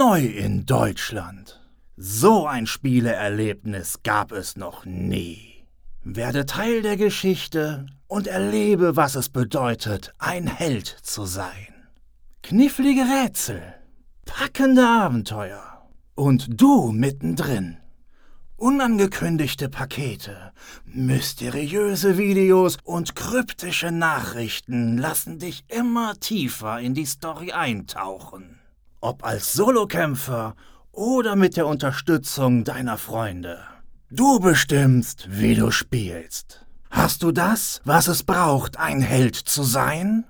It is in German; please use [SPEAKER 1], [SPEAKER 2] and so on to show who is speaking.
[SPEAKER 1] neu in Deutschland. So ein Spieleerlebnis gab es noch nie. Werde Teil der Geschichte und erlebe, was es bedeutet, ein Held zu sein. Knifflige Rätsel, packende Abenteuer und du mittendrin. Unangekündigte Pakete, mysteriöse Videos und kryptische Nachrichten lassen dich immer tiefer in die Story eintauchen. Ob als Solokämpfer oder mit der Unterstützung deiner Freunde. Du bestimmst, wie du spielst. Hast du das, was es braucht, ein Held zu sein?